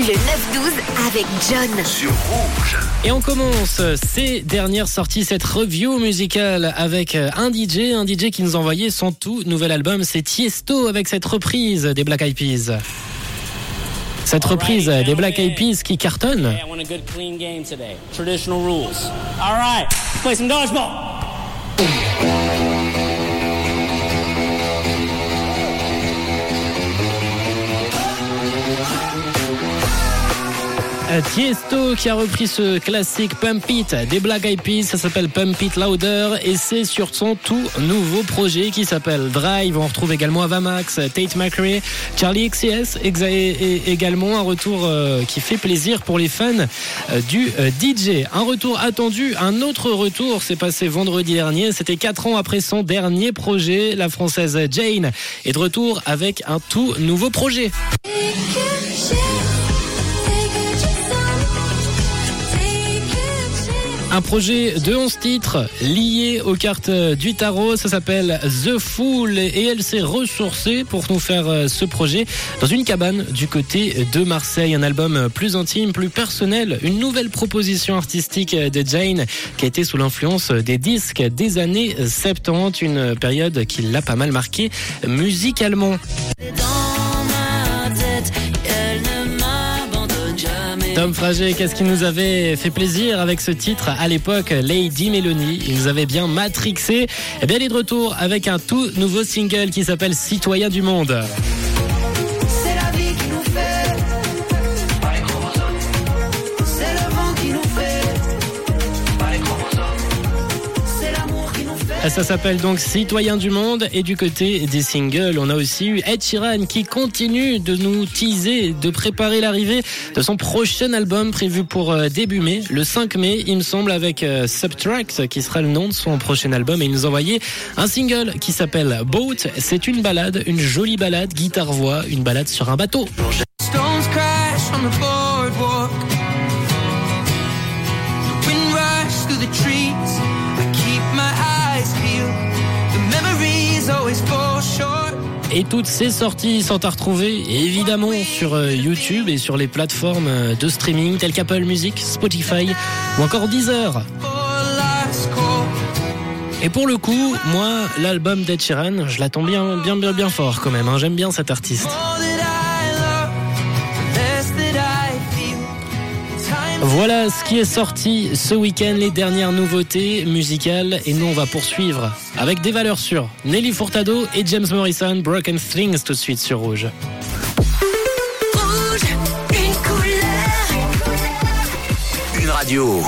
Le 9-12 avec John. Sur Rouge. Et on commence ces dernières sorties, cette review musicale avec un DJ, un DJ qui nous a envoyé son tout nouvel album, c'est Tiesto avec cette reprise des Black Eyed Peas. Cette reprise des Black Eyed Peas qui cartonne. I want a good clean game today. Traditional rules. All right, play some dodgeball. Tiesto qui a repris ce classique Pump It des Black Eyed ça s'appelle Pump It Louder et c'est sur son tout nouveau projet qui s'appelle Drive. On retrouve également Avamax, Tate McRae, Charlie XCS et également un retour euh, qui fait plaisir pour les fans euh, du DJ. Un retour attendu, un autre retour s'est passé vendredi dernier, c'était 4 ans après son dernier projet. La française Jane est de retour avec un tout nouveau projet. Un projet de 11 titres liés aux cartes du tarot. Ça s'appelle The Fool et elle s'est ressourcée pour nous faire euh, ce projet dans une cabane du côté de Marseille. Un album plus intime, plus personnel. Une nouvelle proposition artistique de Jane qui a été sous l'influence des disques des années 70. Une période qui l'a pas mal marqué musicalement. Tom Frager, qu'est-ce qui nous avait fait plaisir avec ce titre à l'époque, Lady Melanie? Il nous avait bien matrixé. Et bien, il est de retour avec un tout nouveau single qui s'appelle Citoyen du Monde. Ça s'appelle donc Citoyen du Monde. Et du côté des singles, on a aussi eu Ed Sheeran qui continue de nous teaser, de préparer l'arrivée de son prochain album prévu pour euh, début mai, le 5 mai, il me semble, avec euh, Subtract, qui sera le nom de son prochain album. Et il nous a envoyé un single qui s'appelle Boat. C'est une balade, une jolie balade, guitare-voix, une balade sur un bateau. Et toutes ces sorties sont à retrouver évidemment sur euh, YouTube et sur les plateformes euh, de streaming telles qu'Apple Music, Spotify ou encore Deezer. Et pour le coup, moi, l'album d'Ed Sheeran, je l'attends bien, bien, bien, bien fort quand même. hein. J'aime bien cet artiste. Voilà ce qui est sorti ce week-end, les dernières nouveautés musicales. Et nous, on va poursuivre avec des valeurs sûres. Nelly Furtado et James Morrison, Broken Things tout de suite sur Rouge. Rouge, une couleur. Une radio.